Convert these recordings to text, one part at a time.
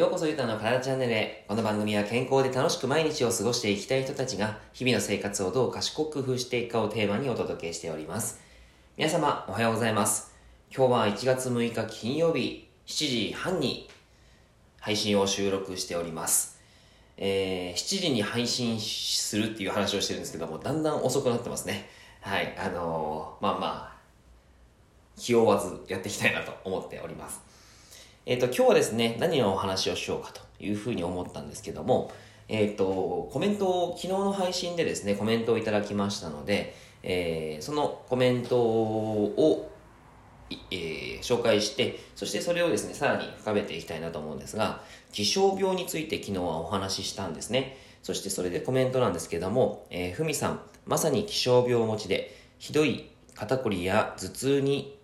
ようこそゆたの体チャンネルへ。この番組は健康で楽しく毎日を過ごしていきたい人たちが、日々の生活をどう賢く工夫していくかをテーマにお届けしております。皆様、おはようございます。今日は1月6日金曜日、7時半に配信を収録しております。えー、7時に配信するっていう話をしてるんですけども、だんだん遅くなってますね。はい、あのーまあまあ、気負わずやっていきたいなと思っております。えっ、と、今日はですね、何のお話をしようかというふうに思ったんですけども、えっ、と、コメントを、昨日の配信でですね、コメントをいただきましたので、えーそのコメントを、えー紹介して、そしてそれをですね、さらに深めていきたいなと思うんですが、気象病について昨日はお話ししたんですね。そしてそれでコメントなんですけども、えーふみさん、まさに気象病持ちで、ひどい肩こりや頭痛に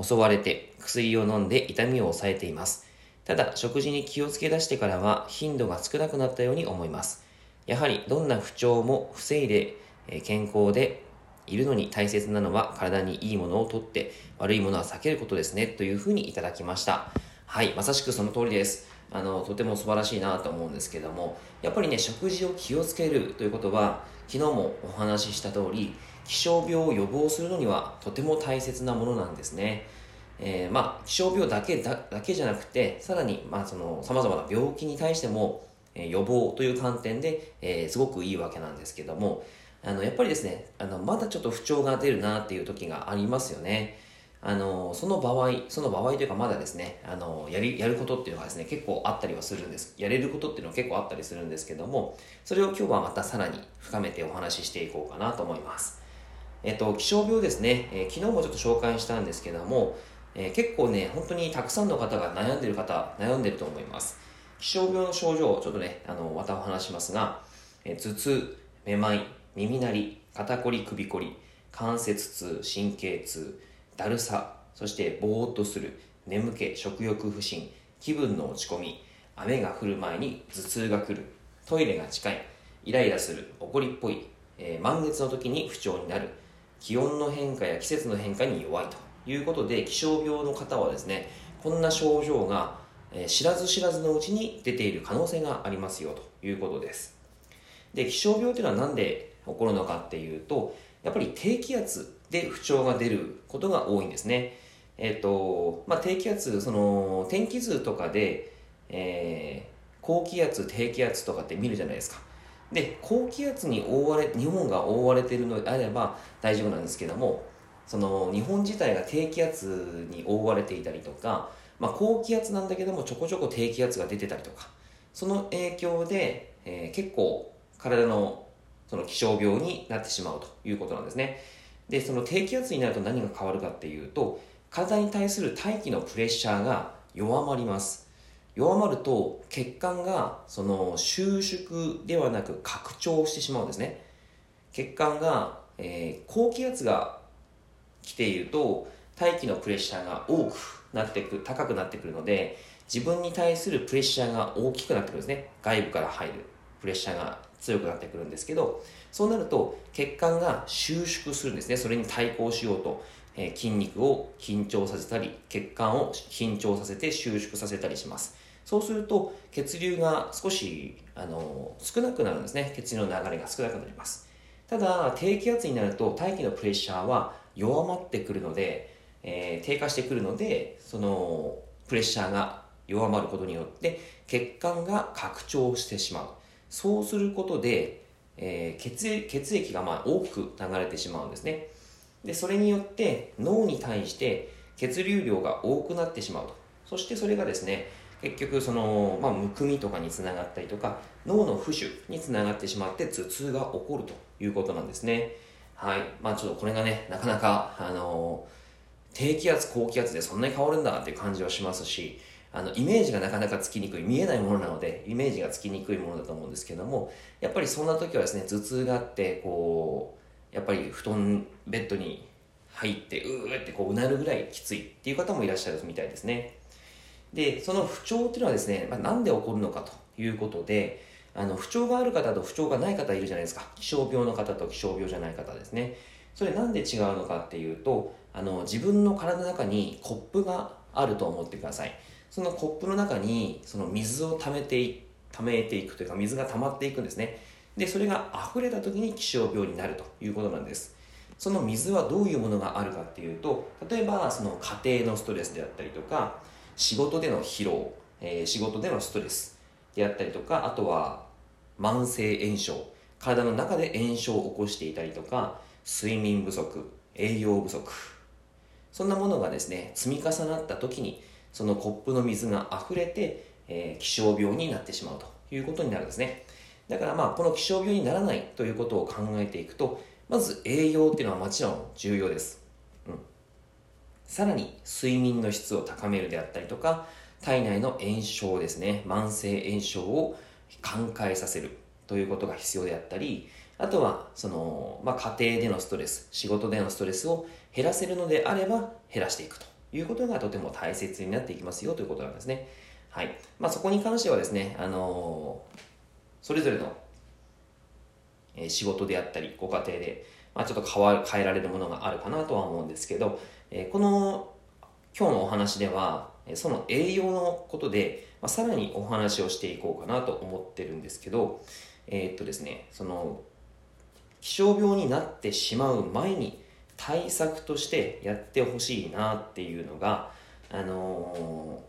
襲われて薬を飲んで痛みを抑えています。ただ、食事に気をつけ出してからは頻度が少なくなったように思います。やはりどんな不調も防いで健康でいるのに大切なのは体にいいものをとって悪いものは避けることですねというふうにいただきました。はい、まさしくその通りです。あの、とても素晴らしいなと思うんですけども、やっぱりね、食事を気をつけるということは、昨日もお話しした通り、気象病を予防するのにはとても大切なものなんですね。えーまあ、気象病だけだけじゃなくて、さらに、まあ、その、様々な病気に対しても、えー予防という観点で、えーすごくいいわけなんですけども、あの、やっぱりですね、あの、まだちょっと不調が出るなっていう時がありますよね。あの、その場合、その場合というかまだですね、あの、やり、やることっていうのがですね、結構あったりはするんです。やれることっていうのは結構あったりするんですけども、それを今日はまたさらに深めてお話ししていこうかなと思います。えっと、気象病ですね、えー昨日もちょっと紹介したんですけども、えー結構ね、本当にたくさんの方が悩んでる方、悩んでると思います。気象病の症状をちょっとね、あの、またお話しますが、えー頭痛、めまい、耳鳴り、肩こり、首こり、関節痛、神経痛、だるさ、そしてぼーっとする、眠気、食欲不振、気分の落ち込み、雨が降る前に頭痛が来る、トイレが近い、イライラする、怒りっぽい、え満月の時に不調になる、気温の変化や季節の変化に弱いということで気象病の方はですねこんな症状が、知らず知らずのうちに出ている可能性がありますよということです。で気象病というのは何で起こるのかっていうとやっぱり低気圧で不調が出ることが多いんですね。えっ、とまあ低気圧その天気図とかで、えー高気圧低気圧とかって見るじゃないですか。で高気圧に覆われ日本が覆われているのであれば大丈夫なんですけどもその日本自体が低気圧に覆われていたりとか、まあ、高気圧なんだけどもちょこちょこ低気圧が出てたりとかその影響で、えー結構体のその気象病になってしまうということなんですね。でその低気圧になると何が変わるかっていうと体に対する大気のプレッシャーが弱まります。弱まると血管がその収縮ではなく拡張してしまうんですね。血管が、えー高気圧が来ていると大気のプレッシャーが多くなってく高くなってくるので自分に対するプレッシャーが大きくなってくるんですね。外部から入るプレッシャーが強くなってくるんですけどそうなると血管が収縮するんですね。それに対抗しようと、えー筋肉を緊張させたり血管を緊張させて収縮させたりします。そうすると血流が少しあの少なくなるんですね。血流の流れが少なくなります。ただ低気圧になると大気のプレッシャーは弱まってくるので、えー低下してくるのでそのプレッシャーが弱まることによって血管が拡張してしまう。そうすることで、えー血血液がまあ多く流れてしまうんですね。でそれによって脳に対して血流量が多くなってしまうと。そしてそれがですね結局その、まあ、むくみとかにつながったりとか脳の浮腫につながってしまって頭痛が起こるということなんですね。はい。まあちょっとこれがねなかなかあの低気圧高気圧でそんなに変わるんだっていう感じはしますしあのイメージがなかなかつきにくい見えないものなのでイメージがつきにくいものだと思うんですけどもやっぱりそんな時はですね頭痛があってこうやっぱり布団ベッドに入ってうーってこううなるぐらいきついっていう方もいらっしゃるみたいですね。でその不調っていうのはですね、まあ、なんで起こるのかということであの不調がある方と不調がない方いるじゃないですか。気象病の方と気象病じゃない方ですね。それなんで違うのかっていうとあの自分の体の中にコップがあると思ってください。そのコップの中にその水を溜めてい溜めていくというか水が溜まっていくんですね。でそれが溢れた時に気象病になるということなんです。その水はどういうものがあるかっていうと例えばその家庭のストレスであったりとか仕事での疲労、えー、仕事でのストレスであったりとかあとは慢性炎症体の中で炎症を起こしていたりとか睡眠不足栄養不足そんなものがですね積み重なった時にそのコップの水が溢れて、えー、気象病になってしまうということになるんですね。だからまあこの気象病にならないということを考えていくとまず栄養っていうのはもちろん重要です、さらに睡眠の質を高めるであったりとか体内の炎症ですね慢性炎症を寛解させるということが必要であったりあとはその、まあ、家庭でのストレス仕事でのストレスを減らせるのであれば減らしていくということがとても大切になっていきますよということなんですね。はい。まあ、そこに関してはですね、あのー、それぞれの仕事であったりご家庭で、まあ、ちょっと変わ変えられるものがあるかなとは思うんですけど、えこの今日のお話ではその栄養のことで、まあ、さらにお話をしていこうかなと思ってるんですけどえー、っとですねその気象病になってしまう前に対策としてやってほしいなっていうのがあの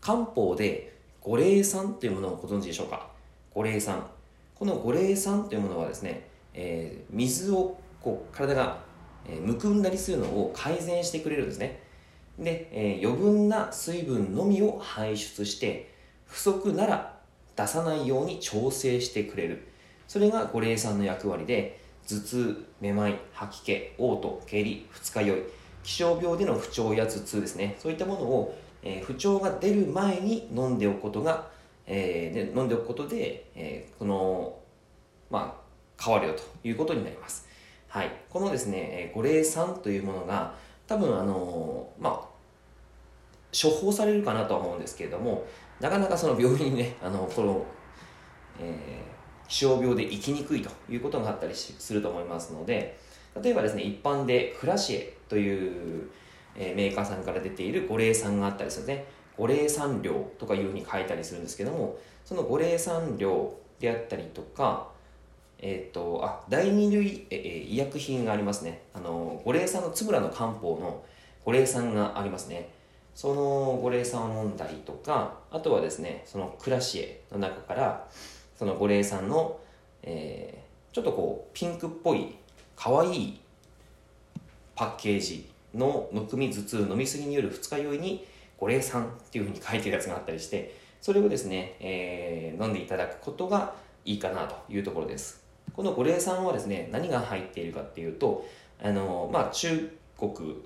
ー、漢方で五苓散というものをご存知でしょうか？五苓散。この五苓散というものはですね、えー、水をこう体が、えむくんだりするのを改善してくれるんですね。で、えー、余分な水分のみを排出して不足なら出さないように調整してくれる。それが五苓散の役割で頭痛めまい吐き気嘔吐下痢二日酔い気象病での不調や頭痛ですね。そういったものを、えー、不調が出る前に飲んでおくことがえー、で飲んでおくことで、えー、この、まあ、変わるよということになります。はい。このですね、五苓散というものが、多分、あのまあ、処方されるかなとは思うんですけれども、なかなかその病院にね、あの、この、えー、気象病で生きにくいということがあったりすると思いますので、例えばですね、一般でクラシエという、えー、メーカーさんから出ている五苓散があったりするんですね。五苓散量とかいうふうに書いたりするんですけどもその五苓散量であったりとかえっ、ー、とあ第二類、えー、医薬品がありますね。あの五苓散のつぶらの漢方の五苓散がありますね。その五苓散を飲んだりとかあとはですねそのクラシエの中からその五苓散の、えー、ちょっとこうピンクっぽい可愛いいパッケージのむくみ頭痛飲みすぎによる二日酔いに五苓散っていうふうに書いてるやつがあったりしてそれをですね、えー、飲んでいただくことがいいかなというところです。この五苓散はですね何が入っているかっていうとあの、まあ、中国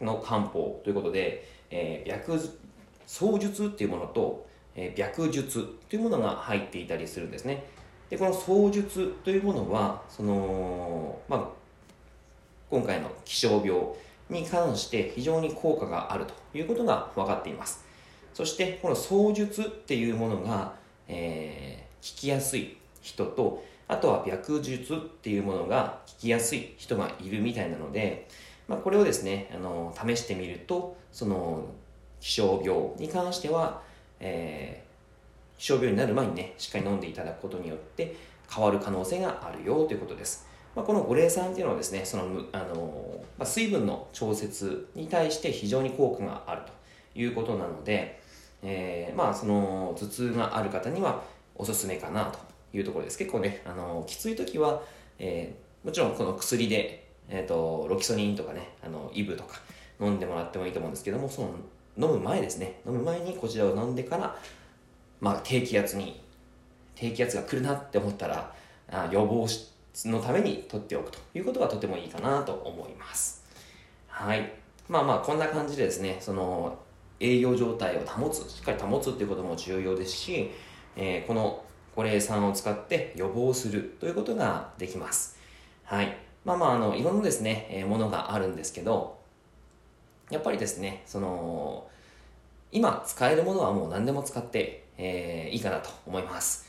の漢方ということで、えー、白槍術っていうものと、えー、白術というものが入っていたりするんですね。でこの槍術というものはその、まあ、今回の気象病に関して非常に効果があるということが分かっています。そしてこの槍術っていうものが、えー、聞きやすい人とあとは白術っていうものが聞きやすい人がいるみたいなので、まあ、これをですねあの試してみるとその気象病に関しては、えー、気象病になる前にねしっかり飲んでいただくことによって変わる可能性があるよということです。まあ、この五苓散っていうのはですねそのあの、まあ、水分の調節に対して非常に効果があるということなので、えー、まあその頭痛がある方にはおすすめかなというところです結構ねあのきつい時は、えー、もちろんこの薬で、えーと、ロキソニンとかねあのイブとか飲んでもらってもいいと思うんですけどもその飲む前ですね飲む前にこちらを飲んでから、まあ、低気圧に低気圧が来るなって思ったらあ予防のために取っておくということがとてもいいかなと思います。はい。まあまあ、こんな感じでですね、その、栄養状態を保つ、しっかり保つっていうことも重要ですし、えー、この五苓散を使って予防するということができます。はい。まあまあ、あの、いろんなですね、えー、ものがあるんですけど、やっぱりですね、その、今使えるものはもう何でも使って、えー、いいかなと思います。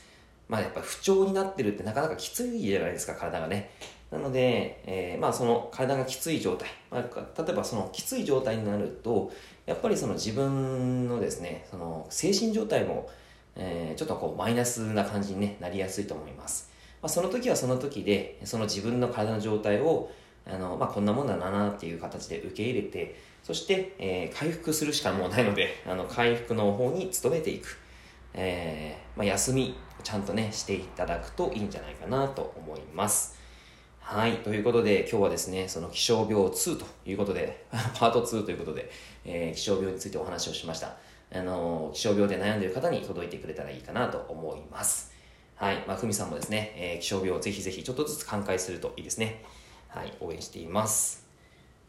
まあやっぱ不調になってるってなかなかきついじゃないですか、体がね。なので、えー、まあその体がきつい状態、まあ、例えばそのきつい状態になると、やっぱりその自分のですね、その精神状態も、えー、ちょっとこうマイナスな感じに、ね、なりやすいと思います。まあ、その時はその時で、その自分の体の状態を、あのまあ、こんなもんだなっていう形で受け入れて、そして、えー、回復するしかもうないので、あの回復の方に努めていく。えー、まあ、休み、ちゃんとね、していただくといいんじゃないかなと思います。はい。ということで、今日はですね、その気象病2ということで、パート2ということで、えー、気象病についてお話をしました。あの、気象病で悩んでいる方に届いてくれたらいいかなと思います。はい。まあ、ふみさんもですね、えー、気象病をぜひぜひちょっとずつ寛解するといいですね。はい。応援しています。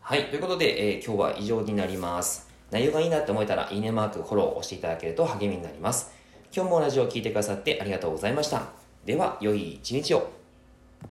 はい。ということで、えー、今日は以上になります。内容がいいなって思えたら、いいねマーク、フォローを押していただけると励みになります。今日もラジオを聴いてくださってありがとうございました。では、良い一日を。